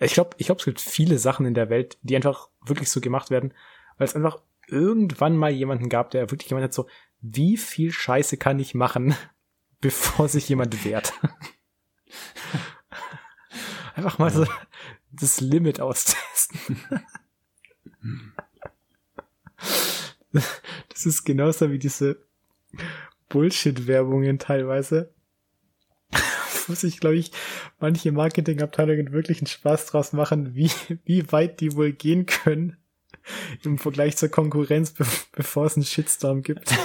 A: Ich glaube, ich glaube, es gibt viele Sachen in der Welt, die einfach wirklich so gemacht werden, weil es einfach irgendwann mal jemanden gab, der wirklich gemeint hat, so, wie viel Scheiße kann ich machen, bevor sich jemand wehrt? einfach mal so das Limit austesten. Das ist genauso wie diese Bullshit-Werbungen teilweise. Wo sich, glaube ich, manche Marketingabteilungen wirklich einen Spaß draus machen, wie, wie weit die wohl gehen können im Vergleich zur Konkurrenz, be bevor es einen Shitstorm gibt.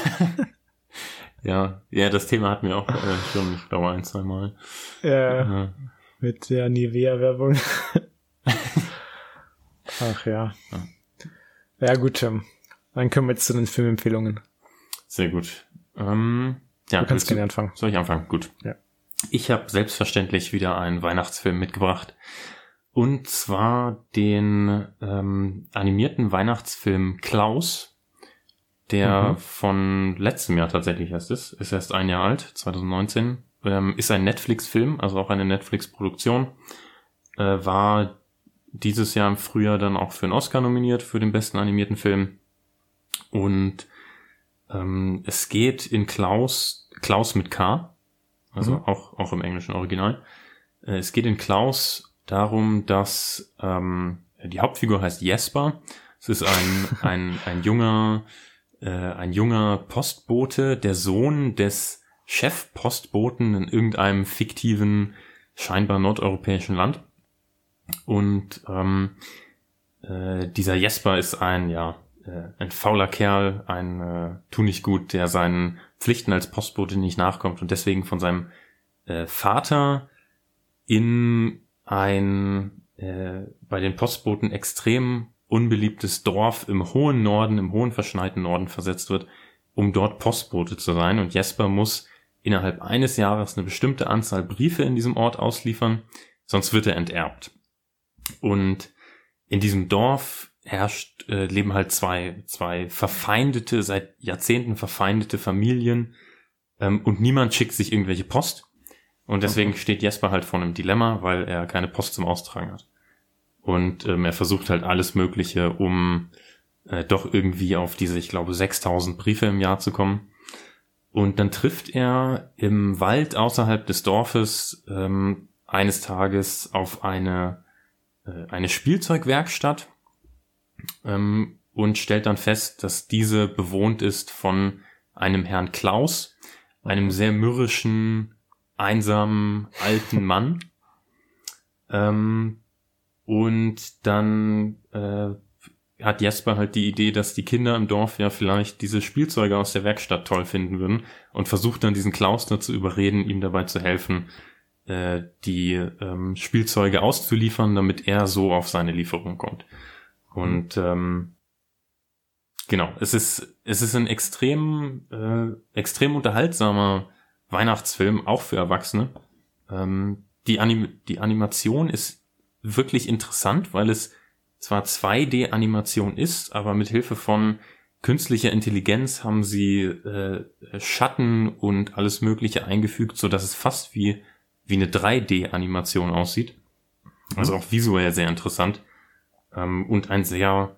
B: Ja, ja, das Thema hatten wir auch äh, schon, ich glaube, ein, zwei Mal.
A: Ja, ja. mit der Nivea-Werbung. Ach ja. ja. Ja, gut, ähm, dann können wir jetzt zu den Filmempfehlungen.
B: Sehr gut. Ähm, ja,
A: du kannst gerne anfangen.
B: Soll ich anfangen? Gut.
A: Ja.
B: Ich habe selbstverständlich wieder einen Weihnachtsfilm mitgebracht. Und zwar den ähm, animierten Weihnachtsfilm Klaus, der mhm. von letztem Jahr tatsächlich erst ist. Ist erst ein Jahr alt, 2019. Ähm, ist ein Netflix-Film, also auch eine Netflix-Produktion. Äh, war dieses Jahr im Frühjahr dann auch für einen Oscar nominiert, für den besten animierten Film. Und ähm, es geht in Klaus, Klaus mit K, also mhm. auch, auch im englischen Original. Äh, es geht in Klaus darum, dass ähm, die Hauptfigur heißt Jesper. Es ist ein, ein, ein junger, äh, ein junger Postbote, der Sohn des Chefpostboten in irgendeinem fiktiven, scheinbar nordeuropäischen Land. Und ähm, äh, dieser Jesper ist ein, ja, äh, ein fauler Kerl, ein äh, tu nicht gut, der seinen Pflichten als Postbote nicht nachkommt und deswegen von seinem äh, Vater in ein äh, bei den Postboten extrem unbeliebtes Dorf im hohen Norden, im hohen verschneiten Norden versetzt wird, um dort Postbote zu sein. Und Jesper muss innerhalb eines Jahres eine bestimmte Anzahl Briefe in diesem Ort ausliefern, sonst wird er enterbt. Und in diesem Dorf herrscht, äh, leben halt zwei, zwei verfeindete, seit Jahrzehnten verfeindete Familien ähm, und niemand schickt sich irgendwelche Post. Und deswegen okay. steht Jesper halt vor einem Dilemma, weil er keine Post zum Austragen hat. Und ähm, er versucht halt alles Mögliche, um äh, doch irgendwie auf diese, ich glaube, 6000 Briefe im Jahr zu kommen. Und dann trifft er im Wald außerhalb des Dorfes ähm, eines Tages auf eine, äh, eine Spielzeugwerkstatt, ähm, und stellt dann fest, dass diese bewohnt ist von einem Herrn Klaus, einem sehr mürrischen, einsamen, alten Mann. Ähm, und dann äh, hat Jesper halt die Idee, dass die Kinder im Dorf ja vielleicht diese Spielzeuge aus der Werkstatt toll finden würden und versucht dann diesen Klaus dazu überreden, ihm dabei zu helfen, äh, die ähm, Spielzeuge auszuliefern, damit er so auf seine Lieferung kommt. Und ähm, genau, es ist es ist ein extrem äh, extrem unterhaltsamer Weihnachtsfilm, auch für Erwachsene. Ähm, die, Anim die Animation ist wirklich interessant, weil es zwar 2D-Animation ist, aber mit Hilfe von künstlicher Intelligenz haben sie äh, Schatten und alles Mögliche eingefügt, so dass es fast wie wie eine 3D-Animation aussieht. Also auch visuell sehr interessant. Ähm, und ein sehr,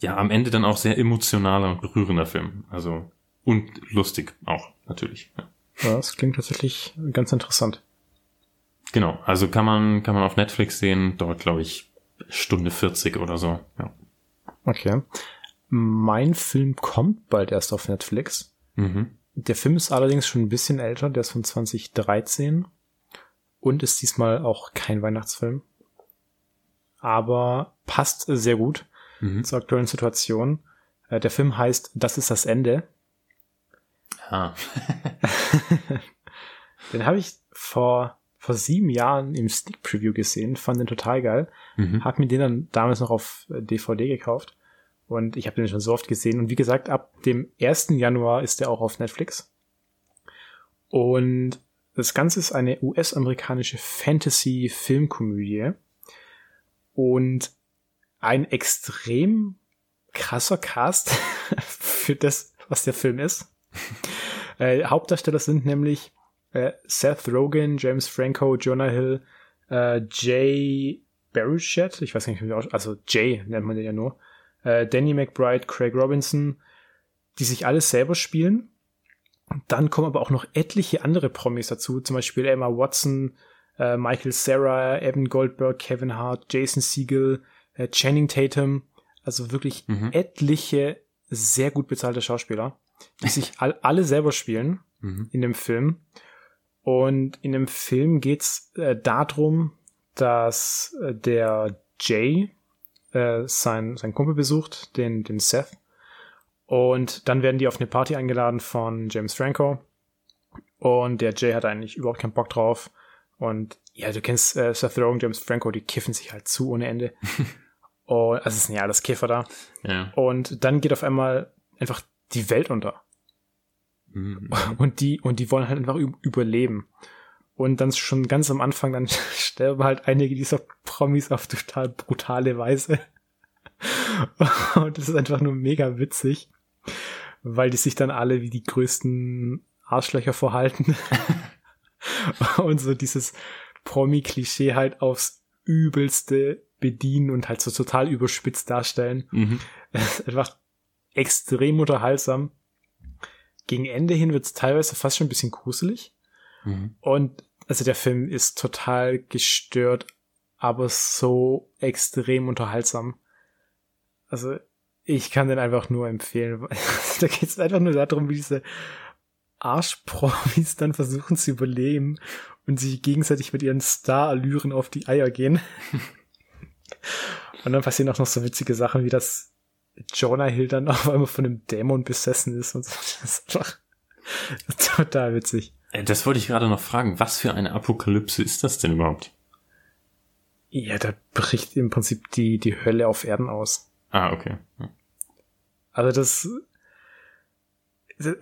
B: ja, am Ende dann auch sehr emotionaler und berührender Film. Also, und lustig auch, natürlich. Ja.
A: Ja, das klingt tatsächlich ganz interessant.
B: Genau, also kann man, kann man auf Netflix sehen, dort glaube ich Stunde 40 oder so. Ja.
A: Okay. Mein Film kommt bald erst auf Netflix.
B: Mhm.
A: Der Film ist allerdings schon ein bisschen älter, der ist von 2013 und ist diesmal auch kein Weihnachtsfilm. Aber passt sehr gut
B: Mhm.
A: zur aktuellen Situation. Äh, Der Film heißt Das ist das Ende.
B: Ah.
A: Den habe ich vor, vor sieben Jahren im Sneak Preview gesehen, fand den total geil.
B: Mhm.
A: Hab mir den dann damals noch auf äh, DVD gekauft. Und ich habe den schon so oft gesehen. Und wie gesagt, ab dem 1. Januar ist der auch auf Netflix. Und das Ganze ist eine US-amerikanische Fantasy-Filmkomödie. Und ein extrem krasser Cast für das, was der Film ist. Äh, Hauptdarsteller sind nämlich äh, Seth Rogen, James Franco, Jonah Hill, äh, Jay Baruchet, ich weiß nicht, wie man aus- also Jay nennt man den ja nur, äh, Danny McBride, Craig Robinson, die sich alles selber spielen. Dann kommen aber auch noch etliche andere Promis dazu, zum Beispiel Emma Watson, äh, Michael Sarah, Evan Goldberg, Kevin Hart, Jason Segel, äh, Channing Tatum, also wirklich
B: Mhm.
A: etliche sehr gut bezahlte Schauspieler, die sich all, alle selber spielen
B: Mhm.
A: in dem Film. Und in dem Film geht's äh, darum, dass äh, der Jay äh, sein, sein Kumpel besucht, den, den Seth. Und dann werden die auf eine Party eingeladen von James Franco. Und der Jay hat eigentlich überhaupt keinen Bock drauf. Und ja, du kennst äh, Seth Rogen, James Franco, die kiffen sich halt zu ohne Ende. Und also es sind ja alles Kiffer da.
B: Ja.
A: Und dann geht auf einmal einfach die Welt unter.
B: Mhm.
A: Und die, und die wollen halt einfach üb- überleben. Und dann schon ganz am Anfang, dann sterben halt einige dieser Promis auf total brutale Weise. Und das ist einfach nur mega witzig, weil die sich dann alle wie die größten Arschlöcher verhalten. Und so dieses Promi-Klischee halt aufs übelste bedienen und halt so total überspitzt darstellen.
B: Mhm.
A: Es ist einfach extrem unterhaltsam. Gegen Ende hin wird es teilweise fast schon ein bisschen gruselig.
B: Mhm.
A: Und also der Film ist total gestört, aber so extrem unterhaltsam. Also ich kann den einfach nur empfehlen. da geht es einfach nur darum, wie diese Arschpromis dann versuchen zu überleben und sich gegenseitig mit ihren Star-Allüren auf die Eier gehen. und dann passieren auch noch so witzige Sachen, wie das Jonah Hill dann auf einmal von einem Dämon besessen ist und so. Das ist einfach total witzig.
B: Äh, Das wollte ich gerade noch fragen. Was für eine Apokalypse ist das denn überhaupt?
A: Ja, da bricht im Prinzip die, die Hölle auf Erden aus.
B: Ah, okay. Ja.
A: Also das,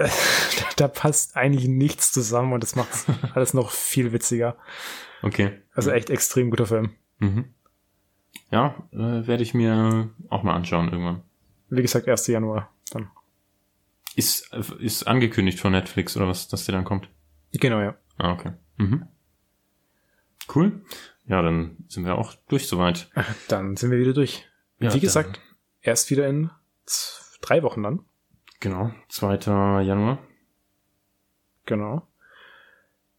A: da passt eigentlich nichts zusammen und das macht alles noch viel witziger.
B: Okay.
A: Also echt extrem guter Film.
B: Mhm. Ja, äh, werde ich mir auch mal anschauen irgendwann.
A: Wie gesagt, 1. Januar dann.
B: Ist, ist angekündigt von Netflix oder was, dass der dann kommt?
A: Genau, ja.
B: Ah, okay. Mhm. Cool. Ja, dann sind wir auch durch soweit.
A: Dann sind wir wieder durch.
B: Ja,
A: Wie gesagt, erst wieder in drei Wochen dann.
B: Genau, 2. Januar.
A: Genau.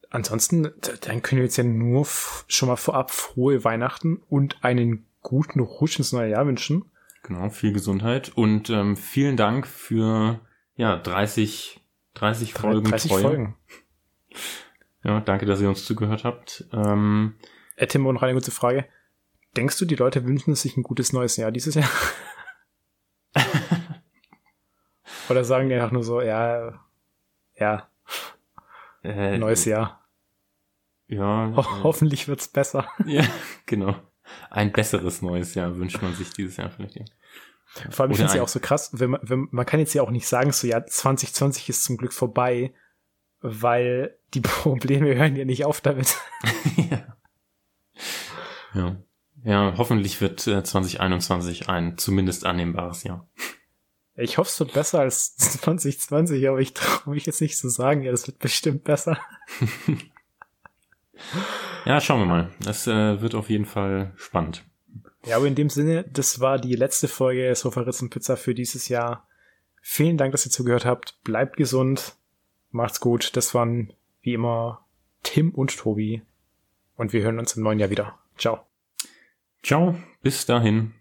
A: Ansonsten, dann können wir jetzt ja nur schon mal vorab frohe Weihnachten und einen guten Rutsch ins neue Jahr wünschen.
B: Genau, viel Gesundheit und ähm, vielen Dank für ja 30 30 Folgen
A: 30
B: Treue.
A: Folgen.
B: Ja, danke, dass ihr uns zugehört habt. Ähm,
A: Äh, Tim, noch eine kurze Frage. Denkst du, die Leute wünschen sich ein gutes neues Jahr dieses Jahr? Oder sagen die einfach nur so, ja, ja,
B: äh,
A: neues Jahr.
B: Ja,
A: Ho hoffentlich wird's besser.
B: ja, genau. Ein besseres neues Jahr wünscht man sich dieses Jahr vielleicht. Ja.
A: Vor allem, ich finde es ja auch so krass, wenn man, wenn, man kann jetzt ja auch nicht sagen, so, ja, 2020 ist zum Glück vorbei, weil die Probleme hören ja nicht auf damit.
B: ja. ja. Ja, hoffentlich wird äh, 2021 ein zumindest annehmbares Jahr.
A: Ich hoffe, es wird besser als 2020, aber ich traue mich jetzt nicht zu sagen, ja, das wird bestimmt besser.
B: Ja, schauen wir mal. Das äh, wird auf jeden Fall spannend.
A: Ja, aber in dem Sinne, das war die letzte Folge Sofa Ritz und Pizza für dieses Jahr. Vielen Dank, dass ihr zugehört habt. Bleibt gesund. Macht's gut. Das waren wie immer Tim und Tobi. Und wir hören uns im neuen Jahr wieder. Ciao.
B: Ciao, bis dahin.